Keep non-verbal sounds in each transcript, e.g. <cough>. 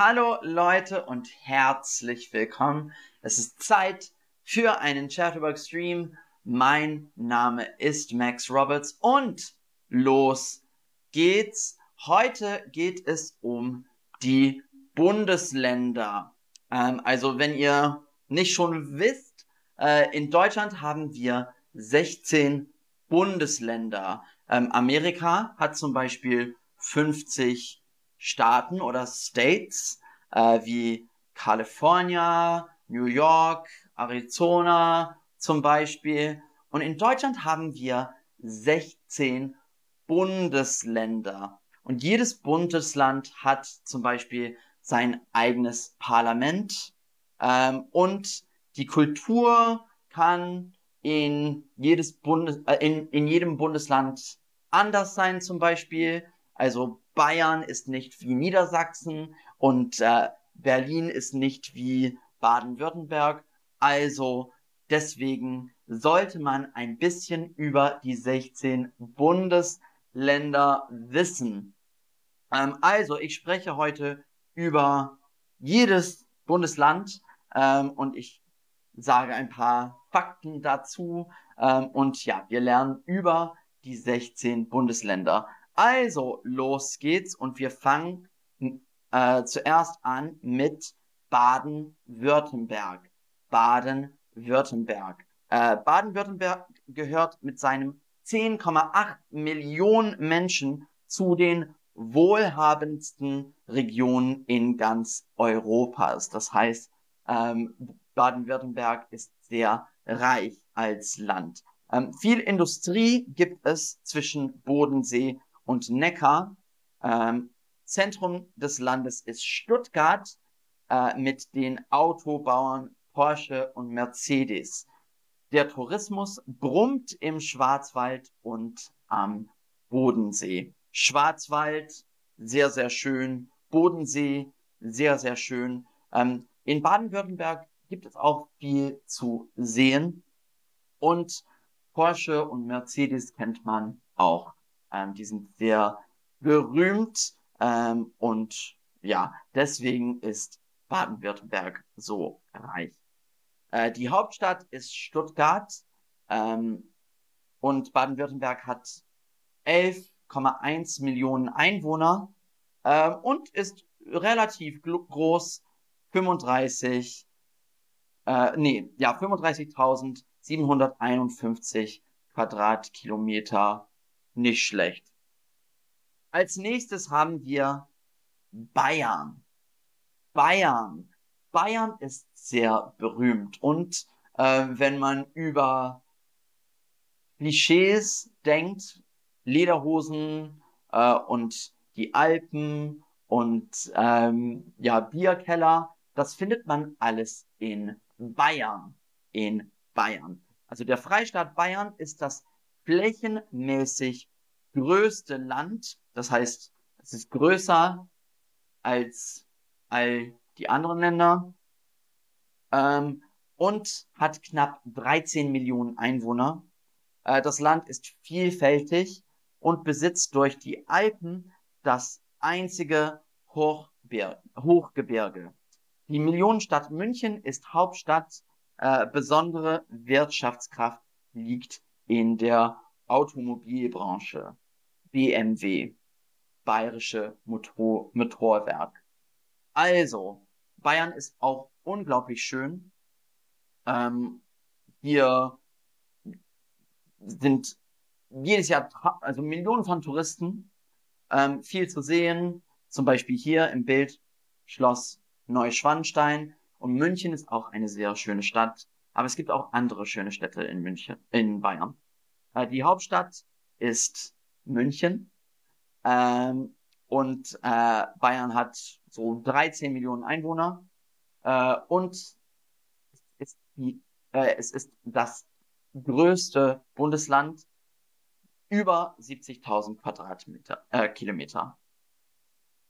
Hallo Leute und herzlich willkommen. Es ist Zeit für einen Chatterbox Stream. Mein Name ist Max Roberts und los geht's. Heute geht es um die Bundesländer. Ähm, also wenn ihr nicht schon wisst, äh, in Deutschland haben wir 16 Bundesländer. Ähm, Amerika hat zum Beispiel 50 Staaten oder States äh, wie California, New York, Arizona zum Beispiel. Und in Deutschland haben wir 16 Bundesländer. Und jedes Bundesland hat zum Beispiel sein eigenes Parlament. Ähm, und die Kultur kann in, jedes Bundes, äh, in, in jedem Bundesland anders sein zum Beispiel. Also Bayern ist nicht wie Niedersachsen und äh, Berlin ist nicht wie Baden-Württemberg. Also deswegen sollte man ein bisschen über die 16 Bundesländer wissen. Ähm, also ich spreche heute über jedes Bundesland ähm, und ich sage ein paar Fakten dazu. Ähm, und ja, wir lernen über die 16 Bundesländer. Also, los geht's und wir fangen äh, zuerst an mit Baden-Württemberg. Baden-Württemberg. Äh, Baden-Württemberg gehört mit seinem 10,8 Millionen Menschen zu den wohlhabendsten Regionen in ganz Europas. Das heißt, ähm, Baden-Württemberg ist sehr reich als Land. Ähm, viel Industrie gibt es zwischen Bodensee und Neckar. Ähm, Zentrum des Landes ist Stuttgart äh, mit den Autobauern Porsche und Mercedes. Der Tourismus brummt im Schwarzwald und am Bodensee. Schwarzwald, sehr, sehr schön. Bodensee, sehr, sehr schön. Ähm, in Baden-Württemberg gibt es auch viel zu sehen. Und Porsche und Mercedes kennt man auch. Ähm, die sind sehr berühmt ähm, und ja, deswegen ist Baden-Württemberg so reich. Äh, die Hauptstadt ist Stuttgart ähm, und Baden-Württemberg hat 11,1 Millionen Einwohner äh, und ist relativ groß, 35, äh, nee, ja, 35.751 Quadratkilometer nicht schlecht. Als nächstes haben wir Bayern. Bayern. Bayern ist sehr berühmt und äh, wenn man über Klischees denkt, Lederhosen äh, und die Alpen und ähm, ja Bierkeller, das findet man alles in Bayern. In Bayern. Also der Freistaat Bayern ist das flächenmäßig größte Land. Das heißt, es ist größer als all die anderen Länder ähm, und hat knapp 13 Millionen Einwohner. Äh, das Land ist vielfältig und besitzt durch die Alpen das einzige Hochber Hochgebirge. Die Millionenstadt München ist Hauptstadt. Äh, besondere Wirtschaftskraft liegt in der Automobilbranche. BMW, Bayerische Motor Motorwerk. Also, Bayern ist auch unglaublich schön. Ähm, hier sind jedes Jahr also Millionen von Touristen, ähm, viel zu sehen. Zum Beispiel hier im Bild Schloss Neuschwanstein. Und München ist auch eine sehr schöne Stadt. Aber es gibt auch andere schöne Städte in München, in Bayern. Äh, die Hauptstadt ist München. Ähm, und äh, Bayern hat so 13 Millionen Einwohner. Äh, und es ist, die, äh, es ist das größte Bundesland über 70.000 Quadratmeter, äh, Kilometer.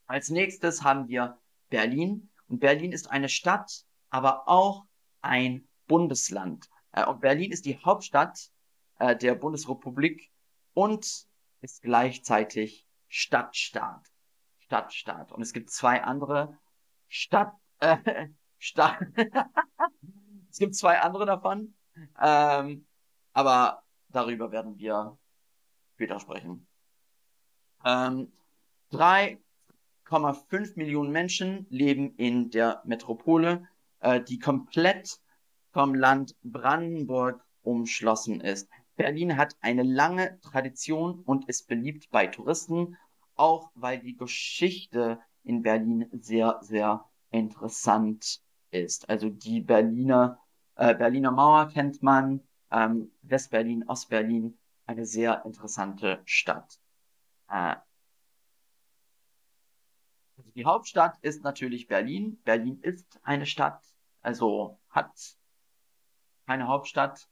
Als nächstes haben wir Berlin. Und Berlin ist eine Stadt, aber auch ein Bundesland. Äh, und Berlin ist die Hauptstadt äh, der Bundesrepublik und ist gleichzeitig Stadtstaat. Stadtstaat. Und es gibt zwei andere Stadt, äh, <laughs> Stadt. <laughs> es gibt zwei andere davon, ähm, aber darüber werden wir später sprechen. Ähm, 3,5 Millionen Menschen leben in der Metropole, äh, die komplett vom Land Brandenburg umschlossen ist. Berlin hat eine lange Tradition und ist beliebt bei Touristen, auch weil die Geschichte in Berlin sehr, sehr interessant ist. Also die Berliner, äh, Berliner Mauer kennt man, ähm, Westberlin, Ostberlin, eine sehr interessante Stadt. Äh, also die Hauptstadt ist natürlich Berlin. Berlin ist eine Stadt, also hat keine Hauptstadt.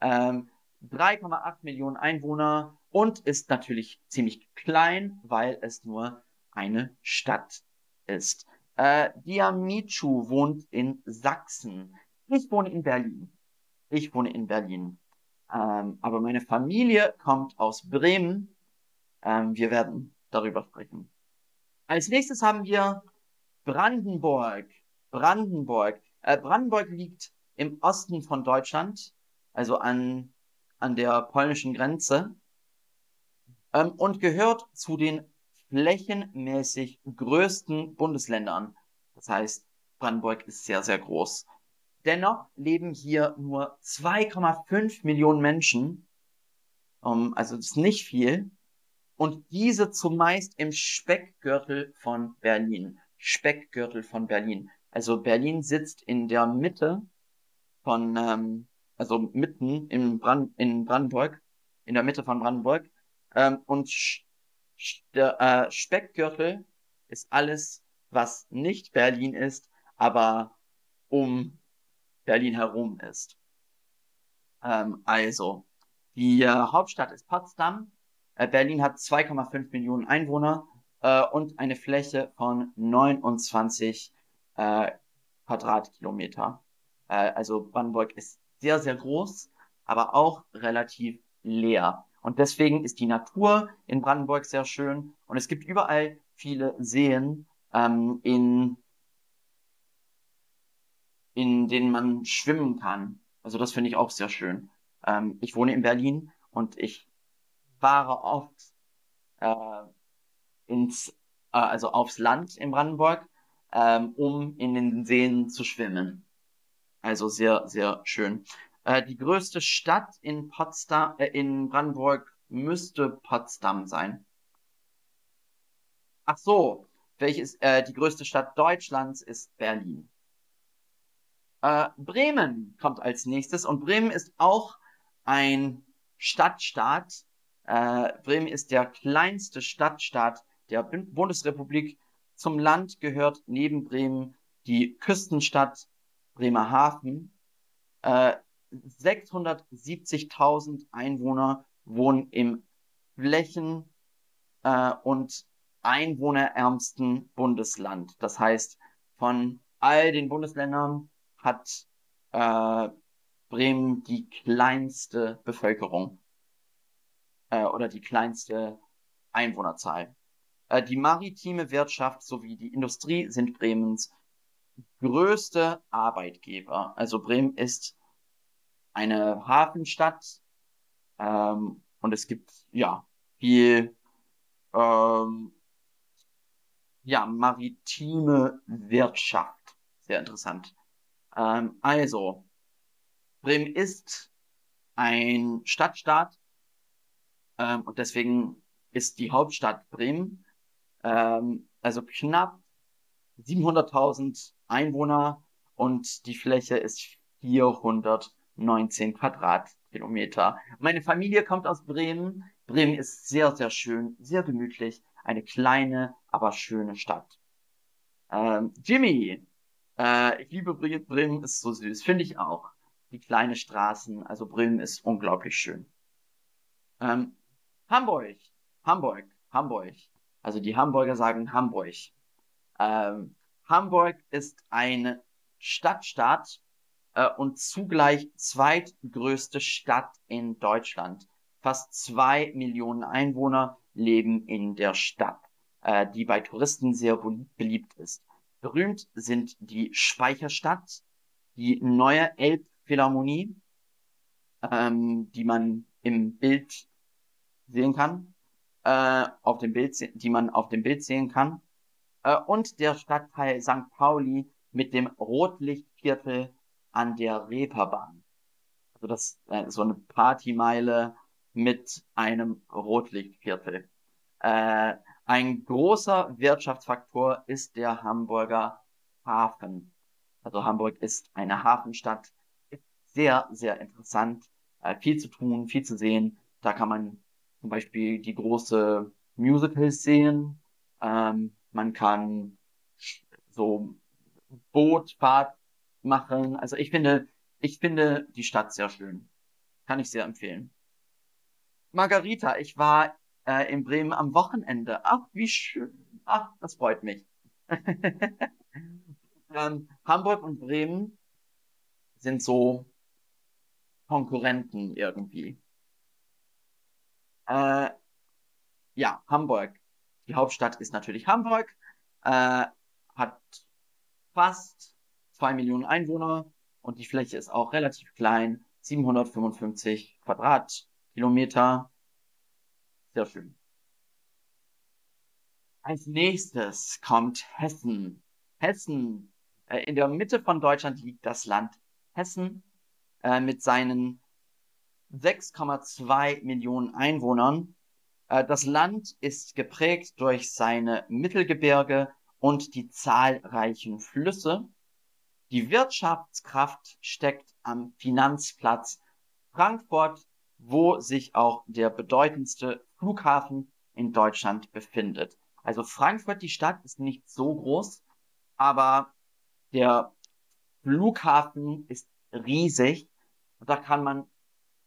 Ähm, 3,8 Millionen Einwohner und ist natürlich ziemlich klein, weil es nur eine Stadt ist. Äh, Diamichu wohnt in Sachsen. Ich wohne in Berlin. Ich wohne in Berlin. Ähm, aber meine Familie kommt aus Bremen. Ähm, wir werden darüber sprechen. Als nächstes haben wir Brandenburg. Brandenburg. Äh, Brandenburg liegt im Osten von Deutschland, also an an der polnischen Grenze ähm, und gehört zu den flächenmäßig größten Bundesländern. Das heißt, Brandenburg ist sehr, sehr groß. Dennoch leben hier nur 2,5 Millionen Menschen. Um, ähm, also das ist nicht viel. Und diese zumeist im Speckgürtel von Berlin. Speckgürtel von Berlin. Also Berlin sitzt in der Mitte von, ähm, also mitten in, Brand in Brandenburg, in der Mitte von Brandenburg. Ähm, und der äh, Speckgürtel ist alles, was nicht Berlin ist, aber um Berlin herum ist. Ähm, also, die äh, Hauptstadt ist Potsdam. Äh, Berlin hat 2,5 Millionen Einwohner äh, und eine Fläche von 29 äh, Quadratkilometer. Äh, also Brandenburg ist sehr, sehr groß, aber auch relativ leer. Und deswegen ist die Natur in Brandenburg sehr schön und es gibt überall viele Seen, ähm, in, in denen man schwimmen kann. Also das finde ich auch sehr schön. Ähm, ich wohne in Berlin und ich fahre oft äh, ins, äh, also aufs Land in Brandenburg, ähm, um in den Seen zu schwimmen. Also sehr, sehr schön. Äh, die größte Stadt in Potsdam, äh, in Brandenburg müsste Potsdam sein. Ach so, welches, äh, die größte Stadt Deutschlands ist Berlin. Äh, Bremen kommt als nächstes und Bremen ist auch ein Stadtstaat. Äh, Bremen ist der kleinste Stadtstaat der Bundesrepublik. Zum Land gehört neben Bremen die Küstenstadt Bremerhaven. Äh, 670.000 Einwohner wohnen im Flächen- äh, und einwohnerärmsten Bundesland. Das heißt, von all den Bundesländern hat äh, Bremen die kleinste Bevölkerung äh, oder die kleinste Einwohnerzahl. Äh, die maritime Wirtschaft sowie die Industrie sind Bremens größte Arbeitgeber. Also Bremen ist eine Hafenstadt ähm, und es gibt ja viel ähm, ja maritime Wirtschaft. Sehr interessant. Ähm, also Bremen ist ein Stadtstaat ähm, und deswegen ist die Hauptstadt Bremen. Ähm, also knapp 700.000 Einwohner und die Fläche ist 419 Quadratkilometer. Meine Familie kommt aus Bremen. Bremen ist sehr, sehr schön, sehr gemütlich. Eine kleine, aber schöne Stadt. Ähm, Jimmy, äh, ich liebe Bremen, ist so süß, finde ich auch. Die kleine Straßen, also Bremen ist unglaublich schön. Ähm, Hamburg, Hamburg, Hamburg. Also die Hamburger sagen Hamburg. Ähm, Hamburg ist eine Stadtstaat äh, und zugleich zweitgrößte Stadt in Deutschland. Fast zwei Millionen Einwohner leben in der Stadt, äh, die bei Touristen sehr beliebt ist. berühmt sind die Speicherstadt, die neue Elbphilharmonie, ähm, die man im Bild sehen kann, äh, auf dem Bild, die man auf dem Bild sehen kann, äh, und der Stadtteil St. Pauli mit dem Rotlichtviertel an der Reeperbahn. Also das äh, so eine Partymeile mit einem Rotlichtviertel. Äh, ein großer Wirtschaftsfaktor ist der Hamburger Hafen. Also Hamburg ist eine Hafenstadt. Sehr, sehr interessant. Äh, viel zu tun, viel zu sehen. Da kann man zum Beispiel die große Musicals sehen. Ähm, man kann so Bootfahrt machen. Also ich finde, ich finde die Stadt sehr schön. Kann ich sehr empfehlen. Margarita, ich war äh, in Bremen am Wochenende. Ach, wie schön. Ach, das freut mich. <laughs> ähm, Hamburg und Bremen sind so Konkurrenten irgendwie. Äh, ja, Hamburg. Die Hauptstadt ist natürlich Hamburg. Äh, hat fast zwei Millionen Einwohner und die Fläche ist auch relativ klein. 755 Quadratkilometer. Sehr schön. Als nächstes kommt Hessen. Hessen. Äh, in der Mitte von Deutschland liegt das Land Hessen äh, mit seinen 6,2 Millionen Einwohnern. Äh, das Land ist geprägt durch seine Mittelgebirge und die zahlreichen Flüsse. Die Wirtschaftskraft steckt am Finanzplatz Frankfurt wo sich auch der bedeutendste Flughafen in Deutschland befindet. Also Frankfurt, die Stadt, ist nicht so groß, aber der Flughafen ist riesig. Da kann man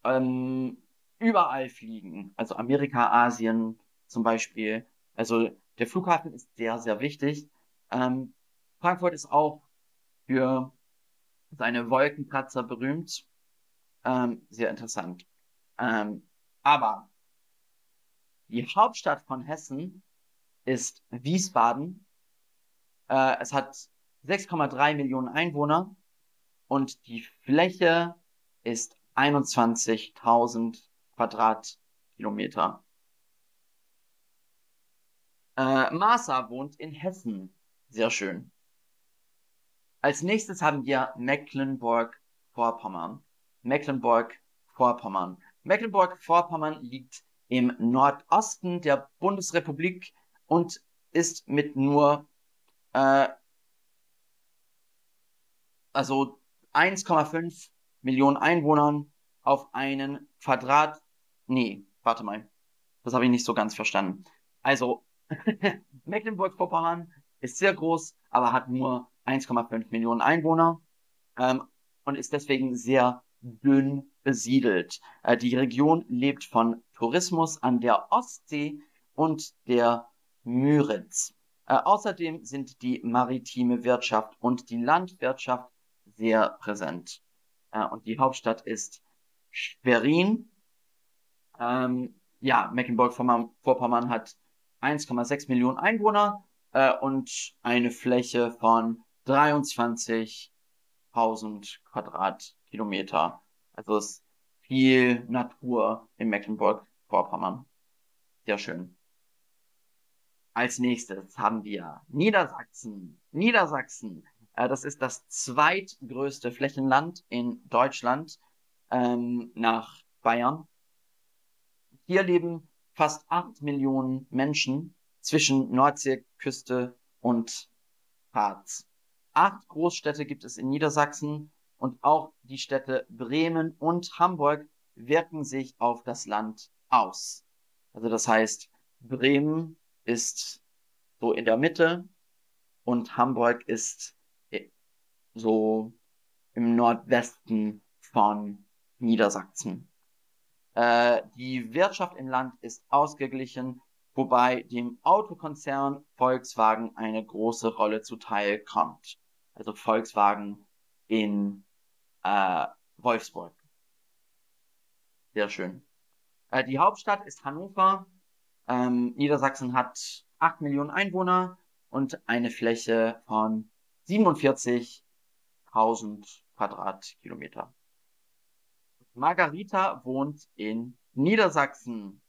ähm, überall fliegen. Also Amerika, Asien zum Beispiel. Also der Flughafen ist sehr, sehr wichtig. Ähm, Frankfurt ist auch für seine Wolkenkratzer berühmt. Ähm, sehr interessant. Ähm, aber die Hauptstadt von Hessen ist Wiesbaden. Äh, es hat 6,3 Millionen Einwohner und die Fläche ist 21.000 Quadratkilometer. Äh, Marsa wohnt in Hessen. Sehr schön. Als nächstes haben wir Mecklenburg-Vorpommern. Mecklenburg-Vorpommern. Mecklenburg-Vorpommern liegt im Nordosten der Bundesrepublik und ist mit nur äh, also 1,5 Millionen Einwohnern auf einen Quadrat. Nee, warte mal. Das habe ich nicht so ganz verstanden. Also <laughs> Mecklenburg-Vorpommern ist sehr groß, aber hat nur 1,5 Millionen Einwohner ähm, und ist deswegen sehr dünn besiedelt. Äh, die Region lebt von Tourismus an der Ostsee und der Müritz. Äh, außerdem sind die maritime Wirtschaft und die Landwirtschaft sehr präsent. Äh, und die Hauptstadt ist Schwerin. Ähm, ja, Mecklenburg-Vorpommern hat 1,6 Millionen Einwohner äh, und eine Fläche von 23.000 Quadratkilometer. Also es ist viel Natur in Mecklenburg-Vorpommern. Sehr schön. Als nächstes haben wir Niedersachsen. Niedersachsen. Äh, das ist das zweitgrößte Flächenland in Deutschland ähm, nach Bayern. Hier leben fast acht Millionen Menschen zwischen Nordseeküste und Harz. Acht Großstädte gibt es in Niedersachsen und auch die Städte Bremen und Hamburg wirken sich auf das Land aus. Also das heißt, Bremen ist so in der Mitte und Hamburg ist äh, so im Nordwesten von Niedersachsen. Äh, die Wirtschaft im Land ist ausgeglichen, wobei dem Autokonzern Volkswagen eine große Rolle zuteil kommt. Also Volkswagen in äh, Wolfsburg. Sehr schön. Äh, die Hauptstadt ist Hannover. Ähm, Niedersachsen hat 8 Millionen Einwohner und eine Fläche von 47.000 Quadratkilometer. Margarita wohnt in Niedersachsen.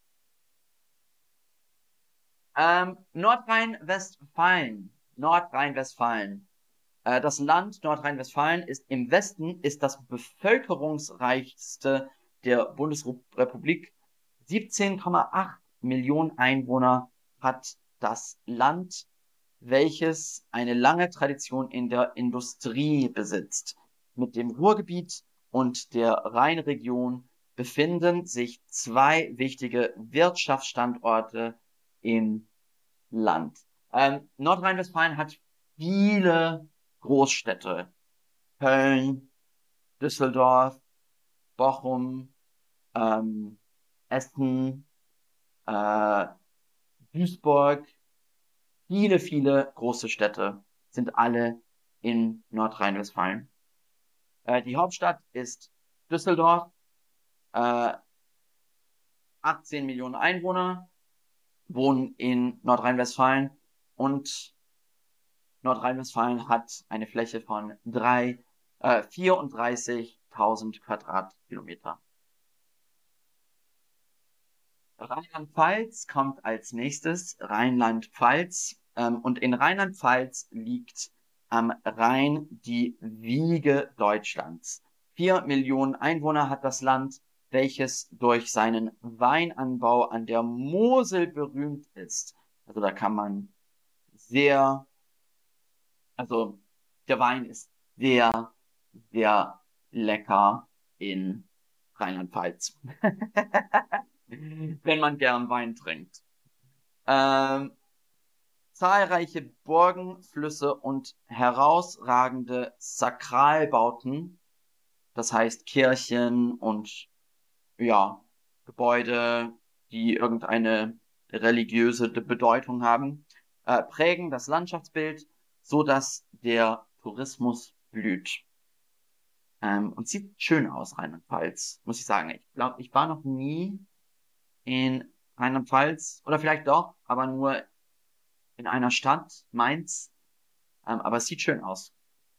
Ähm, Nordrhein-Westfalen. Nordrhein-Westfalen. Äh, das Land Nordrhein-Westfalen ist im Westen ist das bevölkerungsreichste der Bundesrepublik. 17,8 Millionen Einwohner hat das Land, welches eine lange Tradition in der Industrie besitzt. Mit dem Ruhrgebiet und der Rheinregion befinden sich zwei wichtige Wirtschaftsstandorte im Land. Ähm, Nordrhein-Westfalen hat viele Großstädte. Köln, Düsseldorf, Bochum, ähm, Essen, äh, Duisburg, viele, viele große Städte sind alle in Nordrhein-Westfalen. Äh, die Hauptstadt ist Düsseldorf, äh, 18 Millionen Einwohner wohnen in Nordrhein-Westfalen und Nordrhein-Westfalen hat eine Fläche von äh, 34.000 Quadratkilometer. Rheinland-Pfalz kommt als nächstes. Rheinland-Pfalz. Ähm, und in Rheinland-Pfalz liegt am Rhein die Wiege Deutschlands. Vier Millionen Einwohner hat das Land, welches durch seinen Weinanbau an der Mosel berühmt ist. Also da kann man sehr, also der Wein ist sehr, sehr lecker in Rheinland-Pfalz. <laughs> Wenn man gern Wein trinkt. Ähm, zahlreiche Burgen, Flüsse und herausragende Sakralbauten, das heißt Kirchen und ja, Gebäude, die irgendeine religiöse Bedeutung haben, äh, prägen das Landschaftsbild, so dass der Tourismus blüht. Ähm, und sieht schön aus, Rheinland-Pfalz, muss ich sagen. Ich glaube, ich war noch nie in Rheinland-Pfalz, oder vielleicht doch, aber nur in einer Stadt, Mainz. Ähm, aber es sieht schön aus.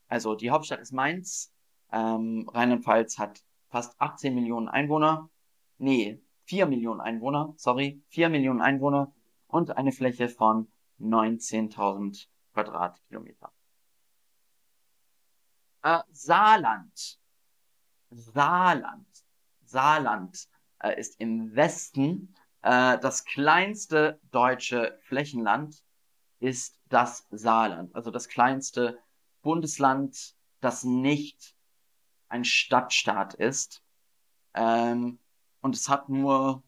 Also die Hauptstadt ist Mainz. Ähm, Rheinland-Pfalz hat fast 18 Millionen Einwohner. Nee, 4 Millionen Einwohner, sorry, 4 Millionen Einwohner und eine Fläche von 19.000 Quadratkilometer. Äh, Saarland. Saarland. Saarland äh, ist im Westen äh, das kleinste deutsche Flächenland ist das Saarland, also das kleinste Bundesland, das nicht ein Stadtstaat ist. Ähm, und es hat nur,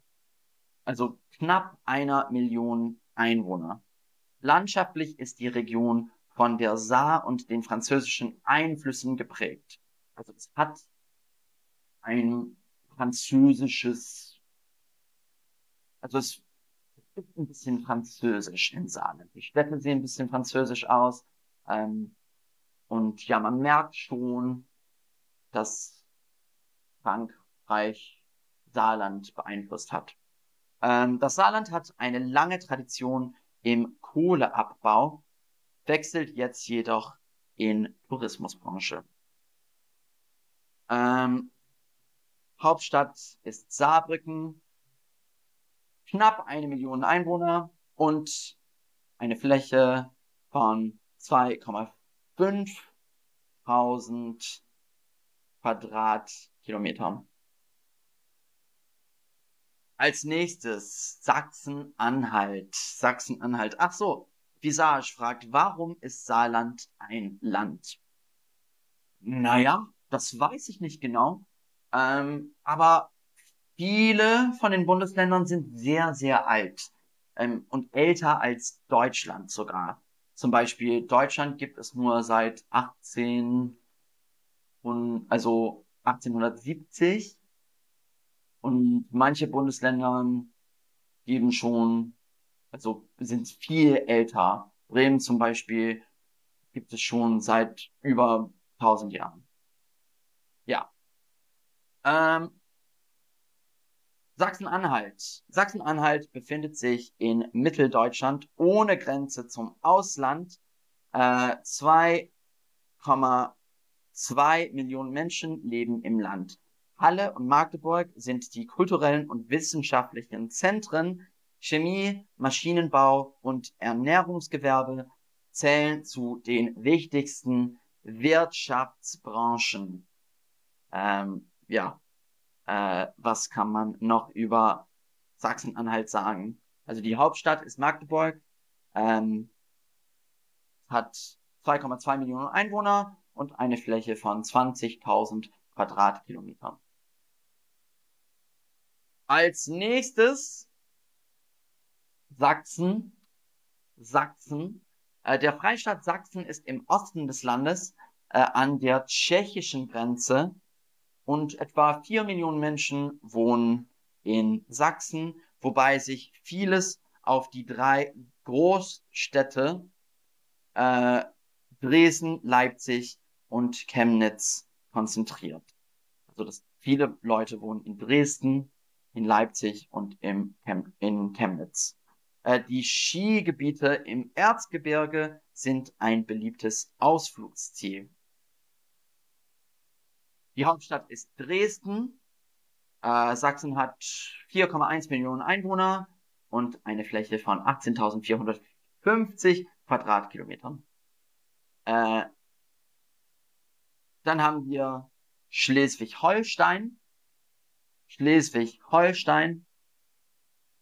also knapp einer Million Einwohner. Landschaftlich ist die Region von der Saar und den französischen Einflüssen geprägt. Also es hat ein französisches, also es gibt ein bisschen Französisch in Saarland. Die Städte sehen ein bisschen französisch aus. Ähm, und ja, man merkt schon, dass Frankreich Saarland beeinflusst hat. Ähm, das Saarland hat eine lange Tradition im Kohleabbau, wechselt jetzt jedoch in Tourismusbranche. Ähm, Hauptstadt ist Saarbrücken, knapp eine Million Einwohner und eine Fläche von 2,5 Quadratkilometern. Als nächstes Sachsen-Anhalt. Sachsen-Anhalt. Ach so, Visage fragt, warum ist Saarland ein Land? Naja, das weiß ich nicht genau. Ähm, aber viele von den Bundesländern sind sehr, sehr alt ähm, und älter als Deutschland sogar. Zum Beispiel Deutschland gibt es nur seit 18 und also 1870 und manche Bundesländer geben schon, also sind viel älter. Bremen zum Beispiel gibt es schon seit über 1000 Jahren. Ja. Ähm, Sachsen-Anhalt. Sachsen-Anhalt befindet sich in Mitteldeutschland ohne Grenze zum Ausland. Äh, 2,2 Millionen Menschen leben im Land. Halle und Magdeburg sind die kulturellen und wissenschaftlichen Zentren. Chemie, Maschinenbau und Ernährungsgewerbe zählen zu den wichtigsten Wirtschaftsbranchen. Ähm, ja, äh, was kann man noch über Sachsen-Anhalt sagen? Also die Hauptstadt ist Magdeburg, ähm, hat 2,2 Millionen Einwohner und eine Fläche von 20.000 Quadratkilometern. Als nächstes Sachsen. Sachsen. Äh, der Freistaat Sachsen ist im Osten des Landes äh, an der tschechischen Grenze und etwa vier Millionen Menschen wohnen in Sachsen, wobei sich vieles auf die drei Großstädte äh, Dresden, Leipzig und Chemnitz konzentriert. Also dass viele Leute wohnen in Dresden, in Leipzig und im Chem in Chemnitz. Äh, die Skigebiete im Erzgebirge sind ein beliebtes Ausflugsziel. Die Hauptstadt ist Dresden. Äh, Sachsen hat 4,1 Millionen Einwohner und eine Fläche von 18.450 Quadratkilometern. Äh, dann haben wir Schleswig-Holstein. Schleswig-Holstein.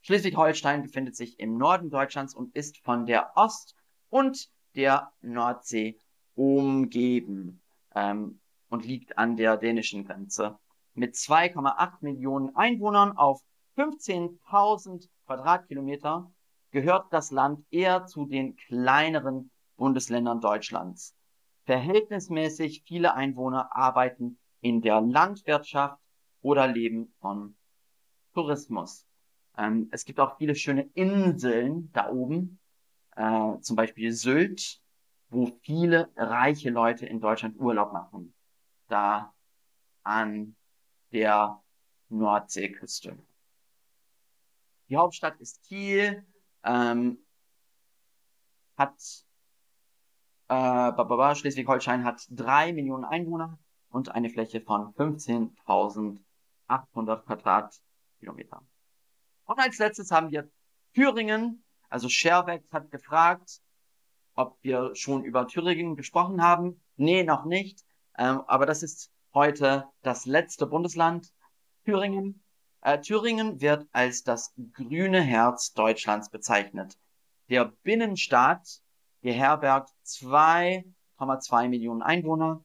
Schleswig-Holstein befindet sich im Norden Deutschlands und ist von der Ost- und der Nordsee umgeben. Ähm, und liegt an der dänischen Grenze. Mit 2,8 Millionen Einwohnern auf 15.000 Quadratkilometer gehört das Land eher zu den kleineren Bundesländern Deutschlands. Verhältnismäßig viele Einwohner arbeiten in der Landwirtschaft oder leben von Tourismus. Ähm, es gibt auch viele schöne Inseln da oben, äh, zum Beispiel Sylt, wo viele reiche Leute in Deutschland Urlaub machen da an der Nordseeküste. Die Hauptstadt ist Kiel, ähm, hat äh, Schleswig-Holstein hat drei Millionen Einwohner und eine Fläche von 15.800 Quadratkilometern. Und als letztes haben wir Thüringen. Also Scherbeck hat gefragt, ob wir schon über Thüringen gesprochen haben. Nee, noch nicht. Ähm, aber das ist heute das letzte Bundesland, Thüringen. Äh, Thüringen wird als das grüne Herz Deutschlands bezeichnet. Der Binnenstaat beherbergt 2,2 Millionen Einwohner.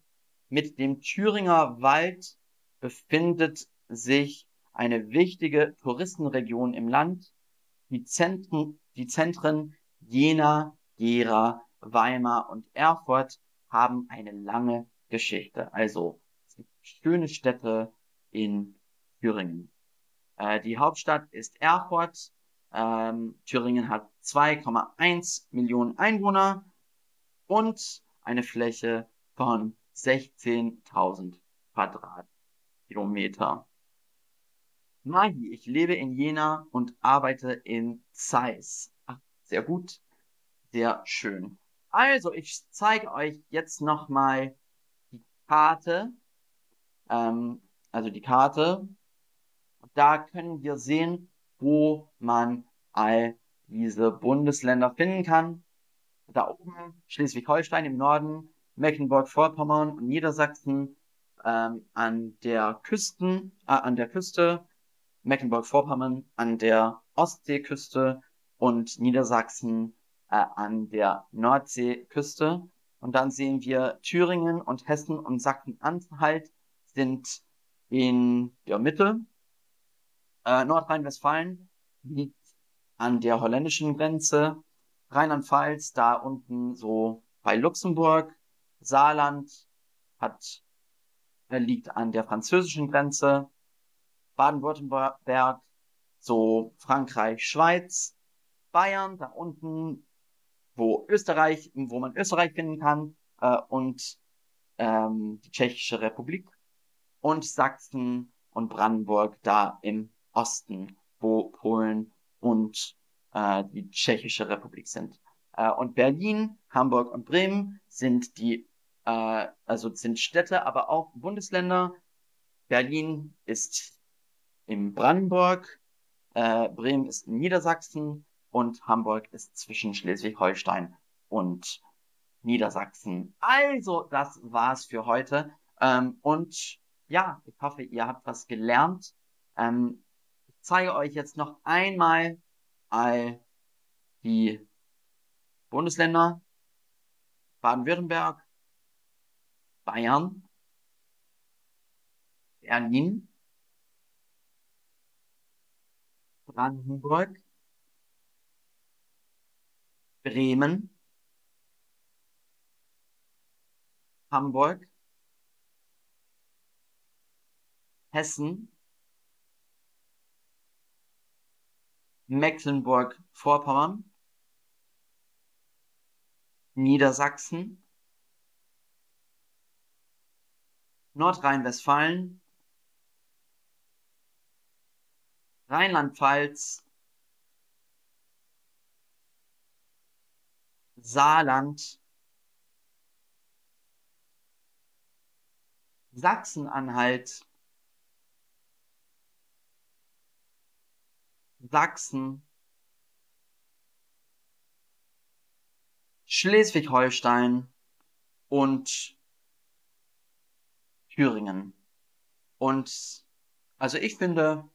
Mit dem Thüringer Wald befindet sich eine wichtige Touristenregion im Land. Die Zentren, die Zentren Jena, Gera, Weimar und Erfurt haben eine lange Geschichte. Also es gibt schöne Städte in Thüringen. Äh, die Hauptstadt ist Erfurt. Ähm, Thüringen hat 2,1 Millionen Einwohner und eine Fläche von 16.000 Quadratkilometer. Magi, ich lebe in Jena und arbeite in Zeiss. Ach, sehr gut, sehr schön. Also, ich zeige euch jetzt nochmal Karte, ähm, also die Karte. Da können wir sehen, wo man all diese Bundesländer finden kann. Da oben Schleswig-Holstein im Norden, Mecklenburg-Vorpommern und Niedersachsen ähm, an der Küsten, äh, an der Küste, Mecklenburg-Vorpommern an der Ostseeküste und Niedersachsen äh, an der Nordseeküste. Und dann sehen wir Thüringen und Hessen und Sachsen-Anhalt sind in der Mitte. Äh, Nordrhein-Westfalen liegt an der holländischen Grenze. Rheinland-Pfalz da unten so bei Luxemburg. Saarland hat, äh, liegt an der französischen Grenze. Baden-Württemberg so Frankreich, Schweiz. Bayern da unten wo Österreich, wo man Österreich finden kann äh, und ähm, die Tschechische Republik und Sachsen und Brandenburg da im Osten, wo Polen und äh, die Tschechische Republik sind. Äh, und Berlin, Hamburg und Bremen sind die, äh, also sind Städte, aber auch Bundesländer. Berlin ist in Brandenburg, äh, Bremen ist in Niedersachsen und Hamburg ist zwischen Schleswig-Holstein und Niedersachsen. Also, das war's für heute. Ähm, und ja, ich hoffe, ihr habt was gelernt. Ähm, ich zeige euch jetzt noch einmal all die Bundesländer. Baden-Württemberg, Bayern, Berlin, Brandenburg, Bremen, Hamburg, Hessen, Mecklenburg-Vorpommern, Niedersachsen, Nordrhein-Westfalen, Rheinland-Pfalz, Saarland, Sachsen-Anhalt, Sachsen, Schleswig-Holstein und Thüringen. Und also ich finde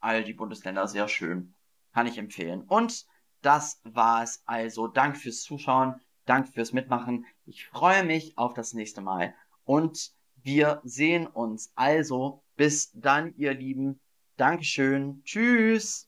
all die Bundesländer sehr schön. Kann ich empfehlen. Und das war es also. Danke fürs Zuschauen. Danke fürs Mitmachen. Ich freue mich auf das nächste Mal. Und wir sehen uns also. Bis dann, ihr Lieben. Dankeschön. Tschüss.